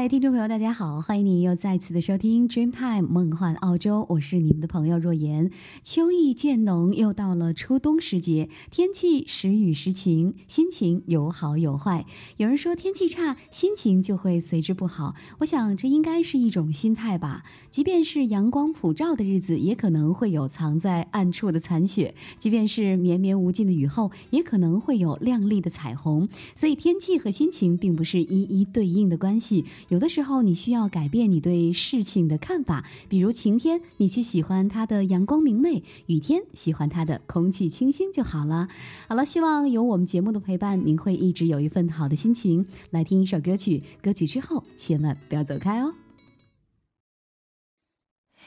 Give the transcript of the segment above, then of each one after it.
嗨，听众朋友，大家好，欢迎您又再次的收听 Dreamtime 梦幻澳洲，我是你们的朋友若言。秋意渐浓，又到了初冬时节，天气时雨时晴，心情有好有坏。有人说天气差，心情就会随之不好。我想这应该是一种心态吧。即便是阳光普照的日子，也可能会有藏在暗处的残雪；即便是绵绵无尽的雨后，也可能会有亮丽的彩虹。所以天气和心情并不是一一对应的关系。有的时候，你需要改变你对事情的看法。比如晴天，你去喜欢它的阳光明媚；雨天，喜欢它的空气清新就好了。好了，希望有我们节目的陪伴，您会一直有一份好的心情来听一首歌曲。歌曲之后，千万不要走开哦。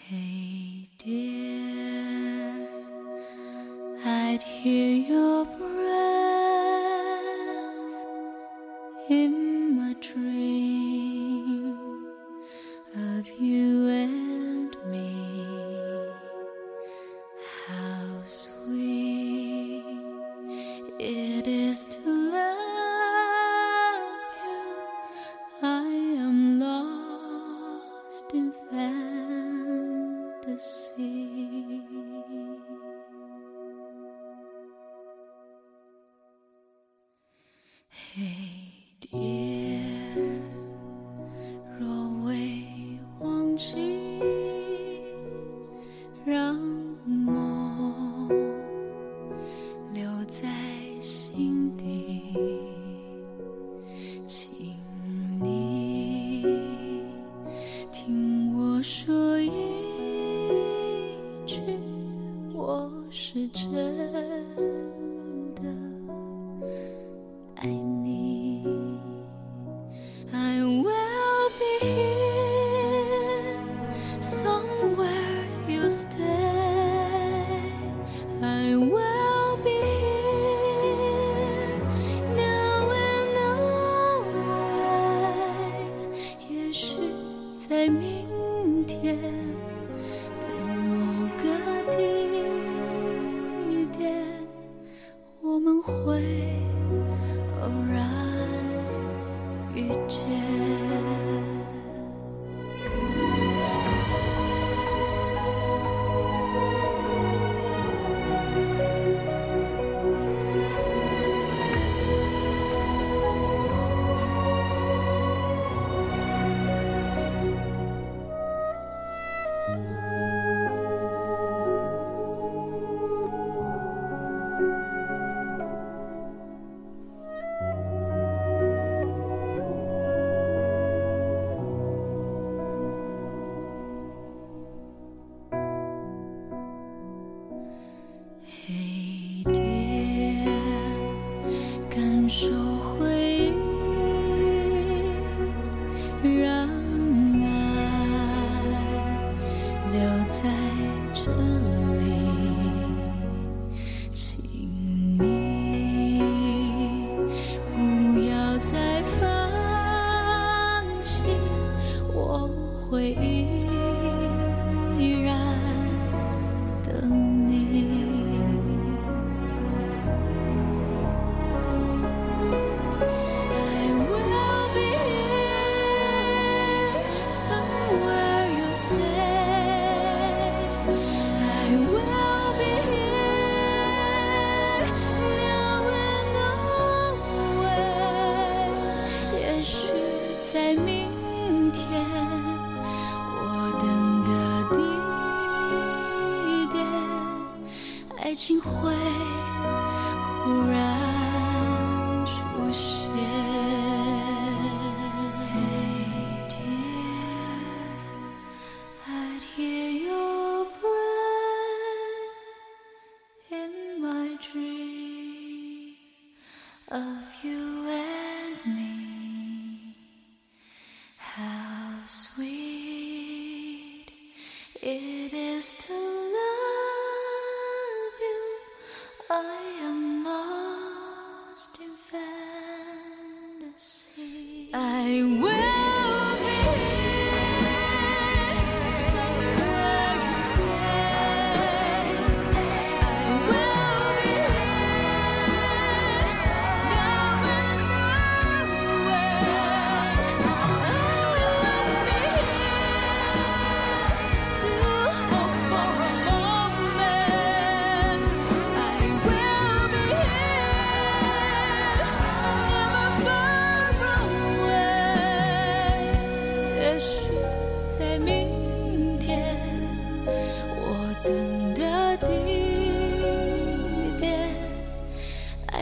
Hey dear, I'd hear your breath in my dream. Of you and me. 是真。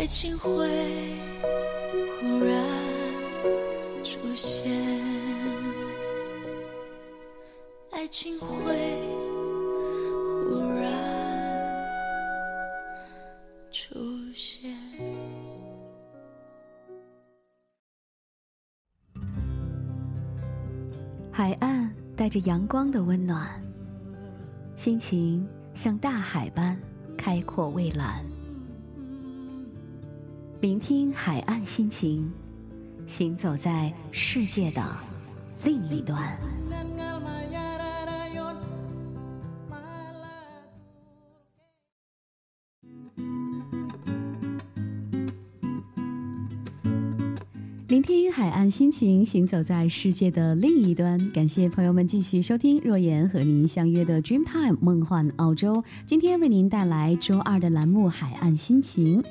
爱情会忽然出现爱情会忽然出现海岸带着阳光的温暖心情像大海般开阔蔚蓝。聆听海岸心情，行走在世界的另一端。聆听海岸心情，行走在世界的另一端。感谢朋友们继续收听若言和您相约的 Dreamtime 梦幻澳洲。今天为您带来周二的栏目《海岸心情》。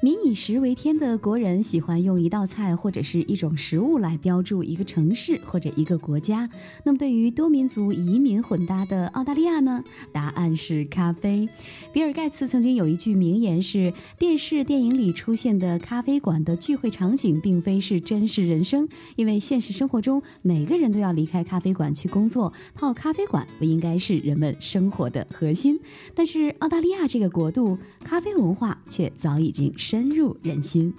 民以食为天的国人喜欢用一道菜或者是一种食物来标注一个城市或者一个国家。那么，对于多民族移民混搭的澳大利亚呢？答案是咖啡。比尔盖茨曾经有一句名言是：“电视电影里出现的咖啡馆的聚会场景，并非是真实人生，因为现实生活中每个人都要离开咖啡馆去工作，泡咖啡馆不应该是人们生活的核心。但是，澳大利亚这个国度，咖啡文化却早已经。深入人心，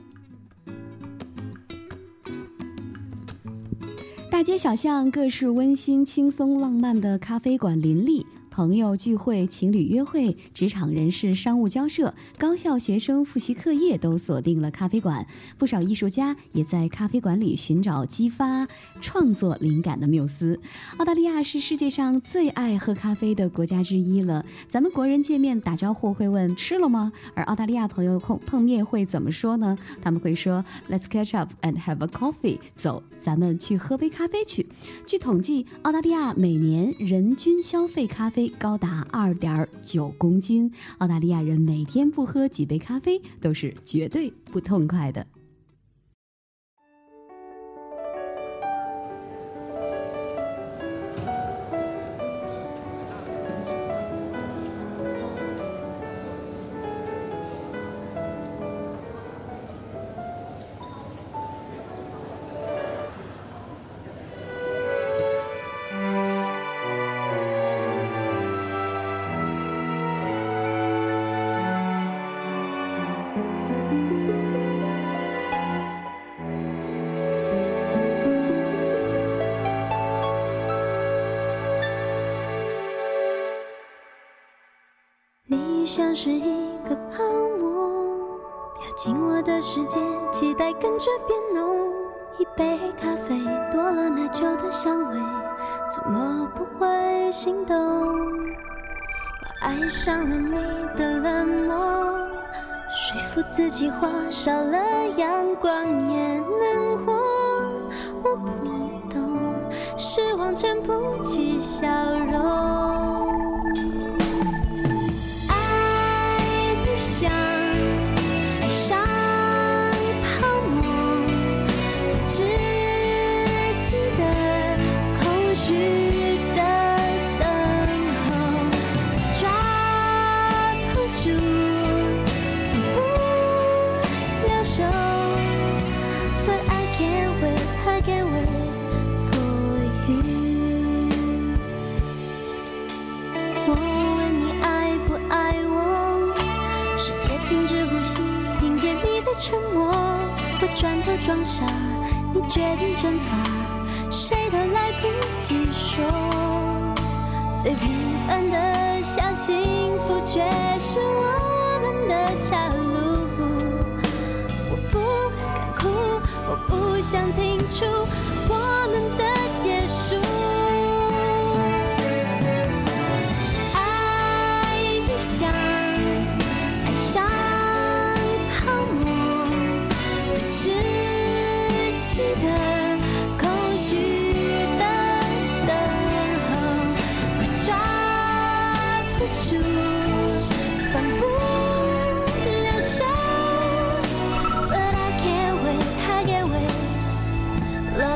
大街小巷各式温馨、轻松、浪漫的咖啡馆林立。朋友聚会、情侣约会、职场人士商务交涉、高校学生复习课业，都锁定了咖啡馆。不少艺术家也在咖啡馆里寻找激发创作灵感的缪斯。澳大利亚是世界上最爱喝咖啡的国家之一了。咱们国人见面打招呼会问吃了吗？而澳大利亚朋友碰碰面会怎么说呢？他们会说 Let's catch up and have a coffee。走，咱们去喝杯咖啡去。据统计，澳大利亚每年人均消费咖啡。高达二点九公斤，澳大利亚人每天不喝几杯咖啡都是绝对不痛快的。像是一个泡沫，飘进我的世界，期待跟着变浓。一杯咖啡多了奶酒的香味，怎么不会心动？我爱上了你的冷漠，说服自己花少了阳光也能活。我不懂，失望撑不起笑容。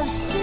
是。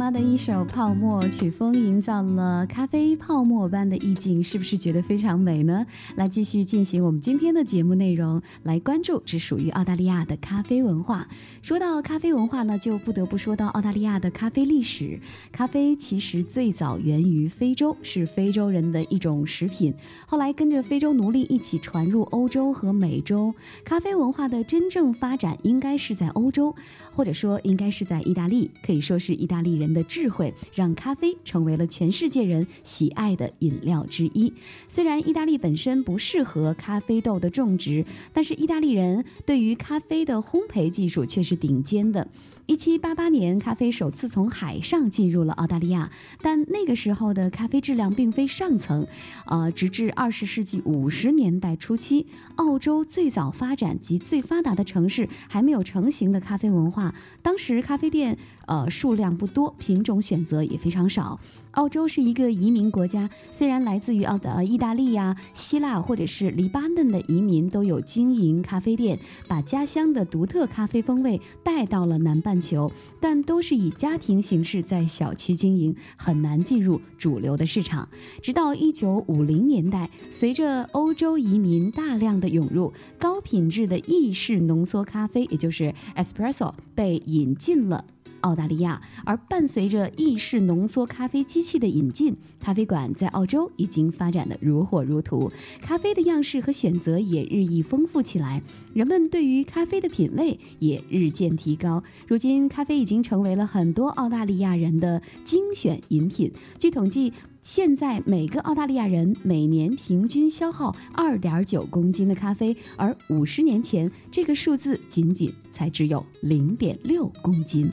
妈的一首《泡沫》，曲风营造了咖啡泡沫般的意境，是不是觉得非常美呢？来继续进行我们今天的节目内容，来关注只属于澳大利亚的咖啡文化。说到咖啡文化呢，就不得不说到澳大利亚的咖啡历史。咖啡其实最早源于非洲，是非洲人的一种食品，后来跟着非洲奴隶一起传入欧洲和美洲。咖啡文化的真正发展应该是在欧洲，或者说应该是在意大利，可以说是意大利人的智慧，让咖啡成为了全世界人喜爱的饮料之一。虽然意大利本身不适合咖啡豆的种植，但是意大利人对于咖啡的烘焙技术却是顶尖的。一七八八年，咖啡首次从海上进入了澳大利亚，但那个时候的咖啡质量并非上层。呃，直至二十世纪五十年代初期，澳洲最早发展及最发达的城市还没有成型的咖啡文化。当时咖啡店呃数量不多，品种选择也非常少。澳洲是一个移民国家，虽然来自于澳的意大利呀、希腊或者是黎巴嫩的移民都有经营咖啡店，把家乡的独特咖啡风味带到了南半球，但都是以家庭形式在小区经营，很难进入主流的市场。直到一九五零年代，随着欧洲移民大量的涌入，高品质的意式浓缩咖啡，也就是 espresso，被引进了。澳大利亚，而伴随着意式浓缩咖啡机器的引进，咖啡馆在澳洲已经发展的如火如荼，咖啡的样式和选择也日益丰富起来，人们对于咖啡的品味也日渐提高。如今，咖啡已经成为了很多澳大利亚人的精选饮品。据统计，现在每个澳大利亚人每年平均消耗二点九公斤的咖啡，而五十年前这个数字仅仅才只有零点六公斤。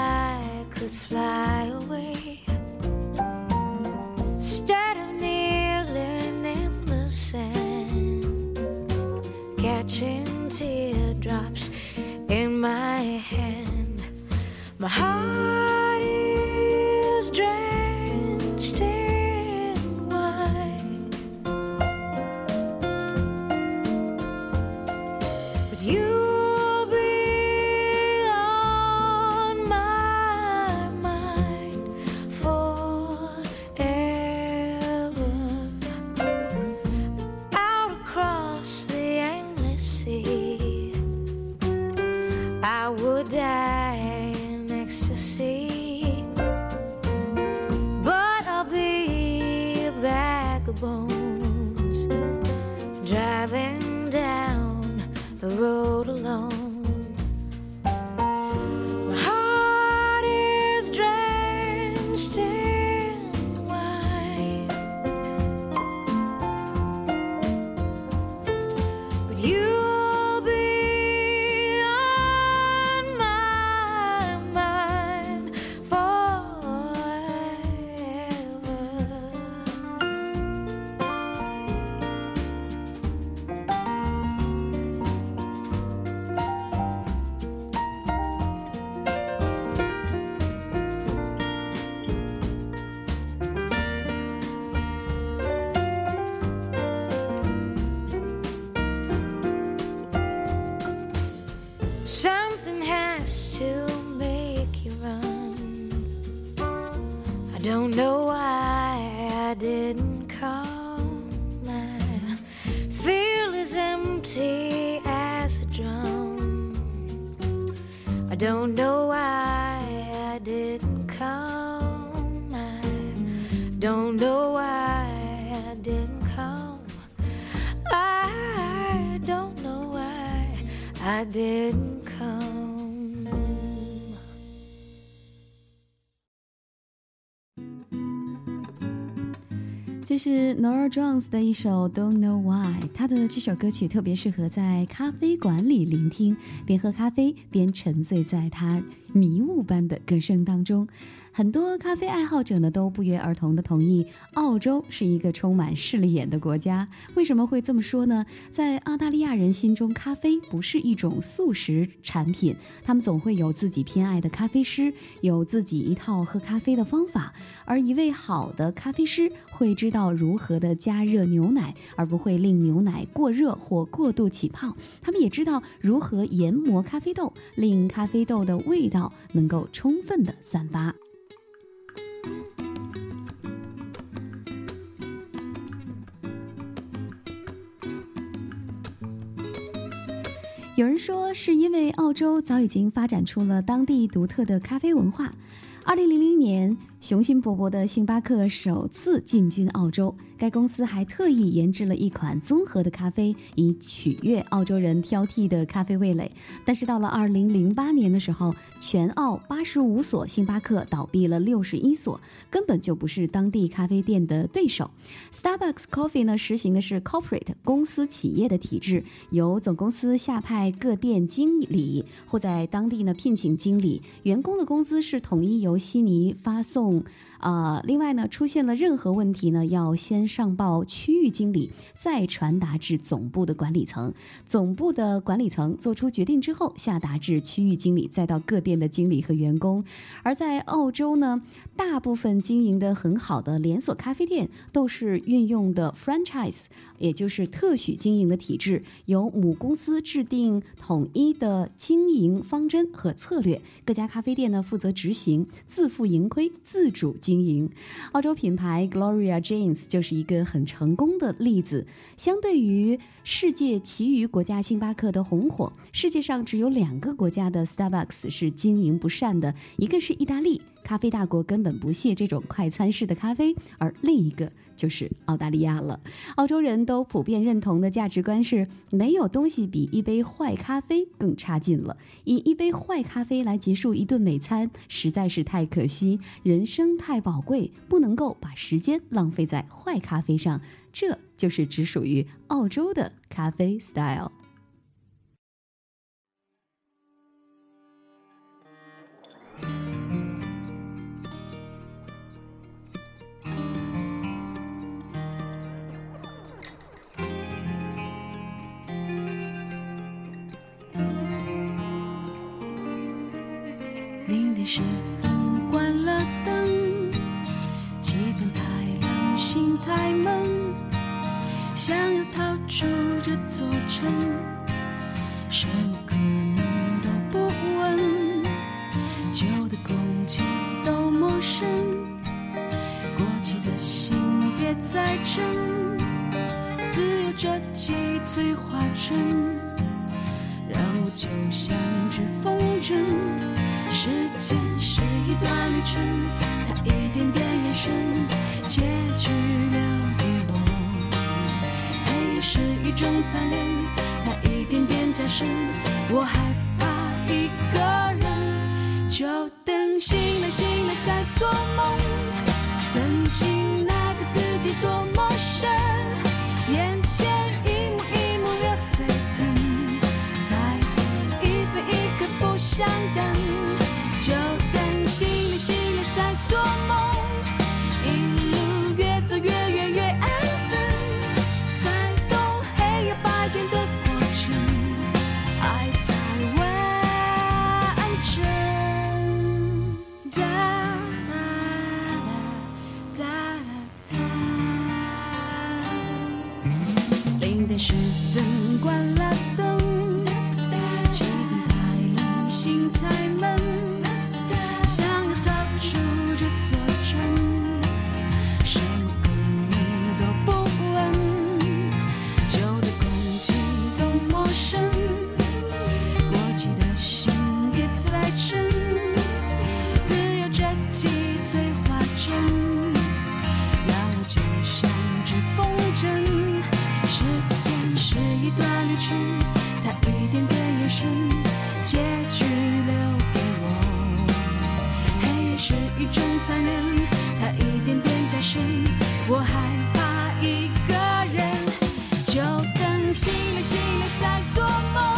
my heart 这是 Nora Jones 的一首《Don't Know Why》，她的这首歌曲特别适合在咖啡馆里聆听，边喝咖啡边沉醉在她迷雾般的歌声当中。很多咖啡爱好者呢都不约而同的同意，澳洲是一个充满势利眼的国家。为什么会这么说呢？在澳大利亚人心中，咖啡不是一种速食产品，他们总会有自己偏爱的咖啡师，有自己一套喝咖啡的方法。而一位好的咖啡师会知道如何的加热牛奶，而不会令牛奶过热或过度起泡。他们也知道如何研磨咖啡豆，令咖啡豆的味道能够充分的散发。有人说，是因为澳洲早已经发展出了当地独特的咖啡文化。二零零零年，雄心勃勃的星巴克首次进军澳洲，该公司还特意研制了一款综合的咖啡，以取悦澳洲人挑剔的咖啡味蕾。但是到了二零零八年的时候，全澳八十五所星巴克倒闭了六十一所，根本就不是当地咖啡店的对手。Starbucks Coffee 呢，实行的是 corporate 公司企业的体制，由总公司下派各店经理，或在当地呢聘请经理，员工的工资是统一由悉尼发送。음 呃，另外呢，出现了任何问题呢，要先上报区域经理，再传达至总部的管理层。总部的管理层做出决定之后，下达至区域经理，再到各店的经理和员工。而在澳洲呢，大部分经营的很好的连锁咖啡店都是运用的 franchise，也就是特许经营的体制，由母公司制定统一的经营方针和策略，各家咖啡店呢负责执行，自负盈亏，自主经经营。澳洲品牌 Gloria Jeans 就是一个很成功的例子。相对于世界其余国家星巴克的红火，世界上只有两个国家的 Starbucks 是经营不善的，一个是意大利。咖啡大国根本不屑这种快餐式的咖啡，而另一个就是澳大利亚了。澳洲人都普遍认同的价值观是：没有东西比一杯坏咖啡更差劲了。以一杯坏咖啡来结束一顿美餐，实在是太可惜。人生太宝贵，不能够把时间浪费在坏咖啡上。这就是只属于澳洲的咖啡 style。什么可能都不问，旧的空气都陌生，过期的心别再争，自由这几催化针，让我就像只风筝，时间是一段旅程，它一点点延伸，结局留给我。黑夜是一种残忍，一点点加深，我害怕一个人，就等醒来醒来再做梦。曾经那个自己多陌生，眼前一幕一幕越沸腾，才一分一刻不想等，就等醒来醒来再做梦，是，他，一点点眼神，结局留给我。黑夜是一种残忍，他一点点加深，我害怕一个人，就等醒了醒了再做梦。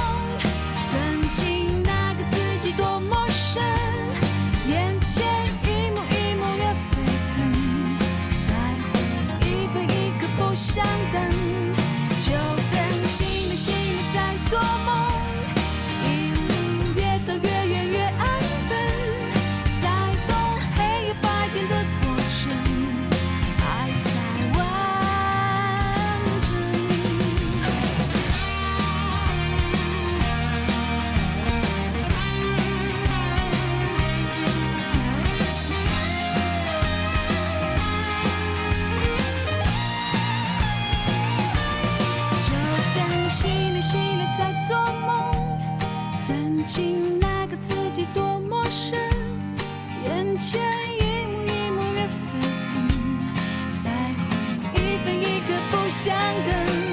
想等。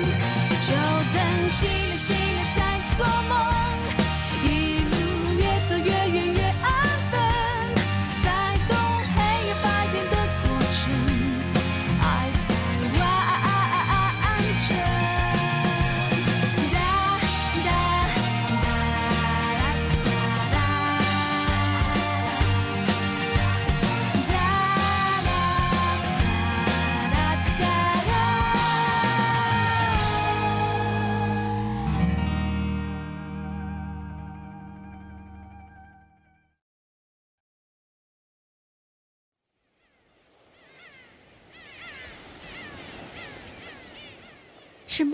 就等醒了醒了再做梦，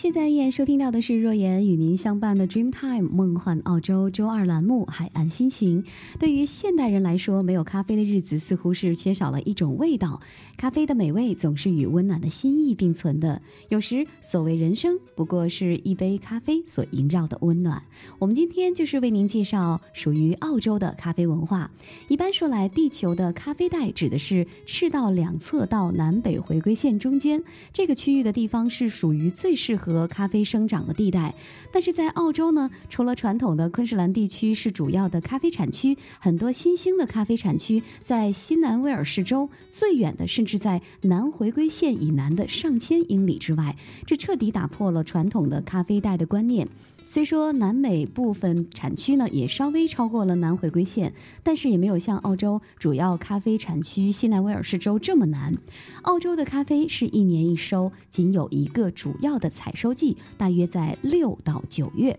现在依然收听到的是若言与您相伴的 Dreamtime 梦幻澳洲周二栏目《海岸心情》。对于现代人来说，没有咖啡的日子似乎是缺少了一种味道。咖啡的美味总是与温暖的心意并存的。有时，所谓人生，不过是一杯咖啡所萦绕的温暖。我们今天就是为您介绍属于澳洲的咖啡文化。一般说来，地球的咖啡带指的是赤道两侧到南北回归线中间这个区域的地方，是属于最适合和咖啡生长的地带。但是在澳洲呢，除了传统的昆士兰地区是主要的咖啡产区，很多新兴的咖啡产区在新南威尔士州，最远的甚至在南回归线以南的上千英里之外。这彻底打破了传统的咖啡带的观念。虽说南美部分产区呢也稍微超过了南回归线，但是也没有像澳洲主要咖啡产区西南威尔士州这么难。澳洲的咖啡是一年一收，仅有一个主要的采收季，大约在六到九月。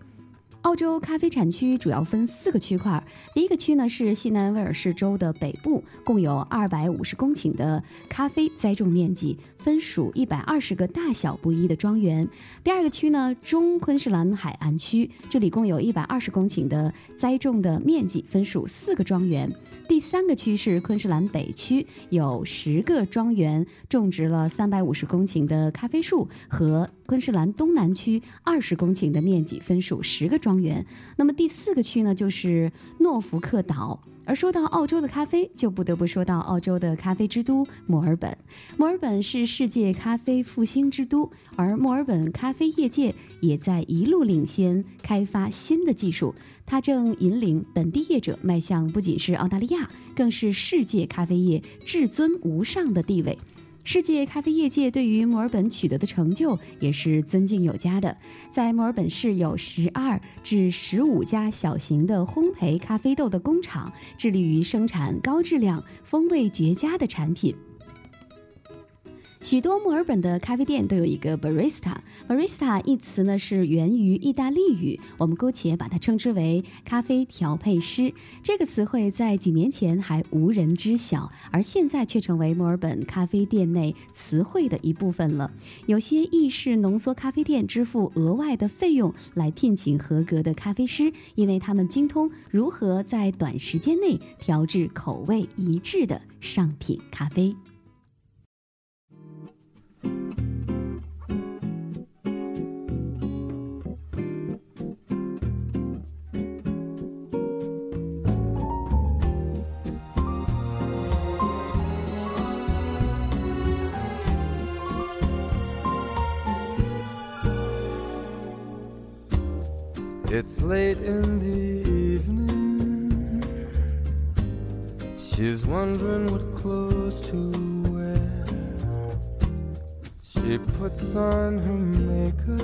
澳洲咖啡产区主要分四个区块，第一个区呢是西南威尔士州的北部，共有二百五十公顷的咖啡栽种面积，分属一百二十个大小不一的庄园。第二个区呢，中昆士兰海岸区，这里共有一百二十公顷的栽种的面积，分属四个庄园。第三个区是昆士兰北区，有十个庄园，种植了三百五十公顷的咖啡树和。昆士兰东南区二十公顷的面积，分属十个庄园。那么第四个区呢，就是诺福克岛。而说到澳洲的咖啡，就不得不说到澳洲的咖啡之都墨尔本。墨尔本是世界咖啡复兴之都，而墨尔本咖啡业界也在一路领先，开发新的技术。它正引领本地业者迈向不仅是澳大利亚，更是世界咖啡业至尊无上的地位。世界咖啡业界对于墨尔本取得的成就也是尊敬有加的。在墨尔本市有十二至十五家小型的烘焙咖啡豆的工厂，致力于生产高质量、风味绝佳的产品。许多墨尔本的咖啡店都有一个 barista。barista 一词呢是源于意大利语，我们姑且把它称之为咖啡调配师。这个词汇在几年前还无人知晓，而现在却成为墨尔本咖啡店内词汇的一部分了。有些意式浓缩咖啡店支付额外的费用来聘请合格的咖啡师，因为他们精通如何在短时间内调制口味一致的上品咖啡。It's late in the evening. She's wondering what clothes to. She puts on her makeup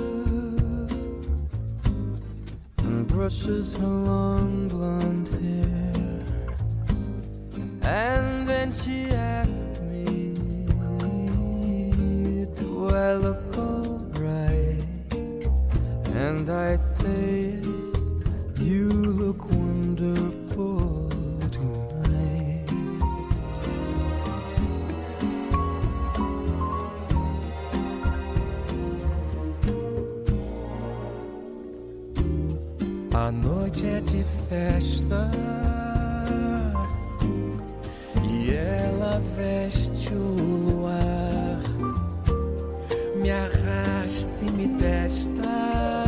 and brushes her long blonde hair. And then she asks me, Do I look alright? And I say, noite é de festa. E ela veste o luar, me arrasta e me testa,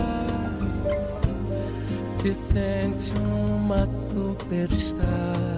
se sente uma superstar.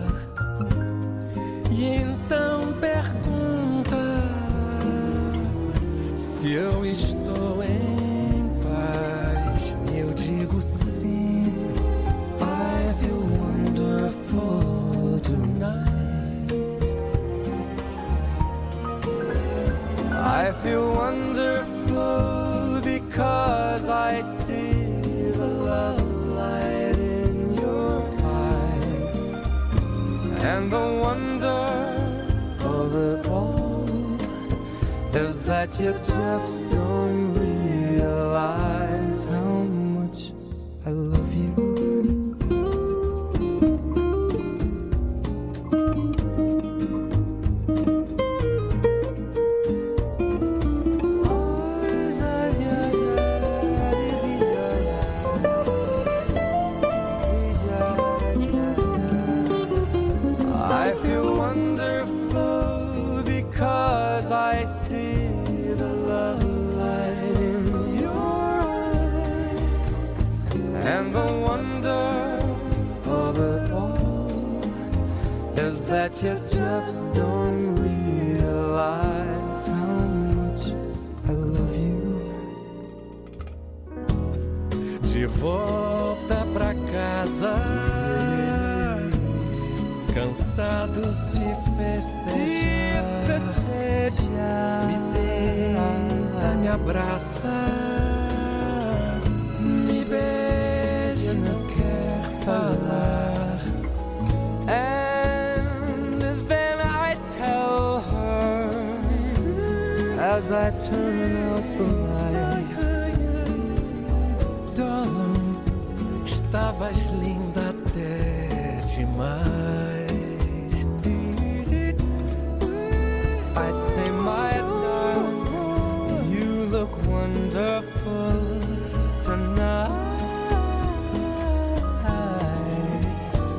You just volta pra casa, cansados de festejar. Me deita, me abraça, me beija, não quer falar. And then I tell her as I turn out the estavas linda até demais. I say, my darling, you look wonderful tonight.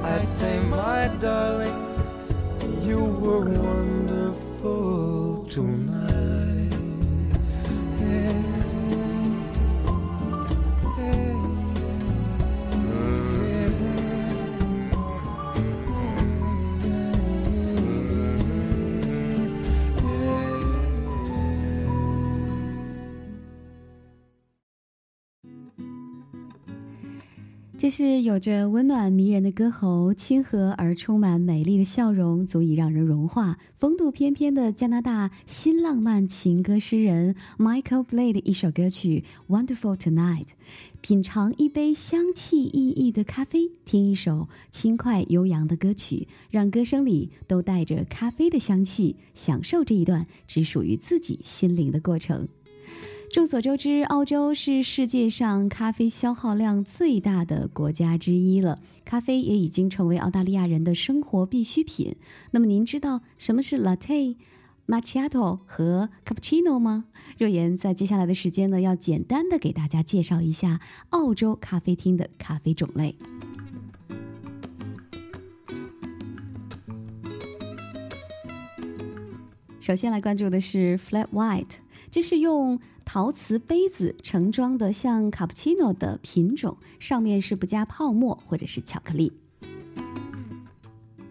I say, my darling, you were 这是有着温暖迷人的歌喉，亲和而充满美丽的笑容，足以让人融化。风度翩翩的加拿大新浪漫情歌诗人 Michael Blade 的一首歌曲《Wonderful Tonight》，品尝一杯香气熠熠的咖啡，听一首轻快悠扬的歌曲，让歌声里都带着咖啡的香气，享受这一段只属于自己心灵的过程。众所周知，澳洲是世界上咖啡消耗量最大的国家之一了。咖啡也已经成为澳大利亚人的生活必需品。那么，您知道什么是 latte、macchiato 和 cappuccino 吗？若言在接下来的时间呢，要简单的给大家介绍一下澳洲咖啡厅的咖啡种类。首先来关注的是 flat white，这是用陶瓷杯子盛装的像卡布奇诺的品种，上面是不加泡沫或者是巧克力。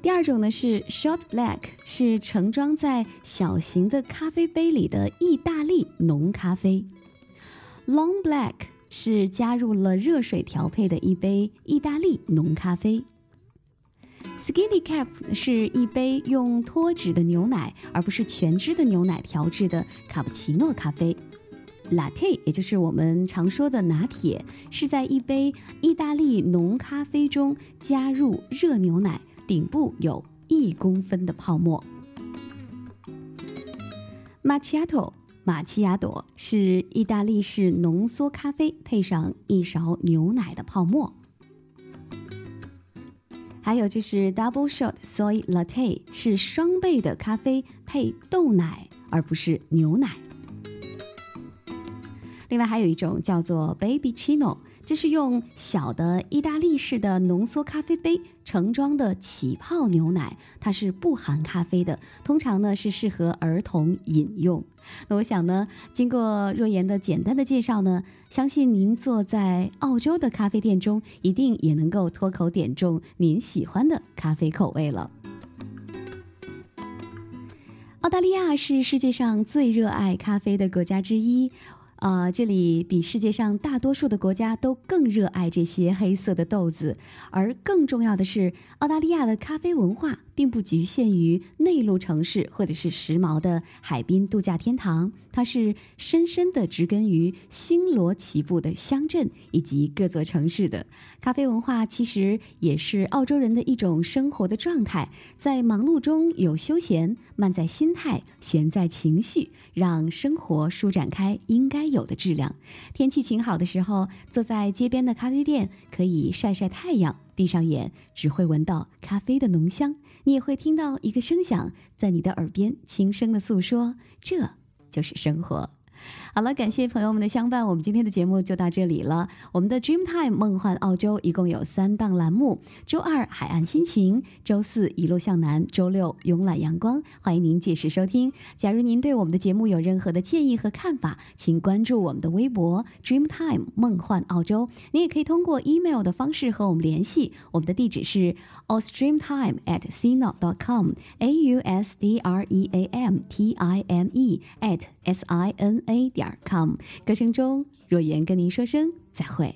第二种呢是 short black，是盛装在小型的咖啡杯里的意大利浓咖啡。long black 是加入了热水调配的一杯意大利浓咖啡。Skinny Cap 是一杯用脱脂的牛奶，而不是全脂的牛奶调制的卡布奇诺咖啡。Latte 也就是我们常说的拿铁，是在一杯意大利浓咖啡中加入热牛奶，顶部有一公分的泡沫。Macchiato 马奇亚朵是意大利式浓缩咖啡，配上一勺牛奶的泡沫。还有就是 Double Shot Soy Latte 是双倍的咖啡配豆奶，而不是牛奶。另外还有一种叫做 Baby Chino，这是用小的意大利式的浓缩咖啡杯盛装的起泡牛奶，它是不含咖啡的，通常呢是适合儿童饮用。那我想呢，经过若言的简单的介绍呢，相信您坐在澳洲的咖啡店中，一定也能够脱口点中您喜欢的咖啡口味了。澳大利亚是世界上最热爱咖啡的国家之一。啊、这里比世界上大多数的国家都更热爱这些黑色的豆子，而更重要的是，澳大利亚的咖啡文化并不局限于内陆城市或者是时髦的海滨度假天堂，它是深深的植根于星罗棋布的乡镇以及各座城市的咖啡文化，其实也是澳洲人的一种生活的状态，在忙碌中有休闲，慢在心态，闲在情绪，让生活舒展开应该有的质量。天气晴好的时候，坐在街边的咖啡店，可以晒晒太阳，闭上眼只会闻到咖啡的浓香。你也会听到一个声响在你的耳边轻声的诉说，这就是生活。好了，感谢朋友们的相伴，我们今天的节目就到这里了。我们的 Dreamtime 梦幻澳洲一共有三档栏目：周二海岸心情，周四一路向南，周六慵懒阳光。欢迎您届时收听。假如您对我们的节目有任何的建议和看法，请关注我们的微博 Dreamtime 梦幻澳洲。您也可以通过 email 的方式和我们联系，我们的地址是 australiantime at sina.com，a u s d r e a m t i m e at s i n a 点点 com。歌声中，若言跟您说声再会。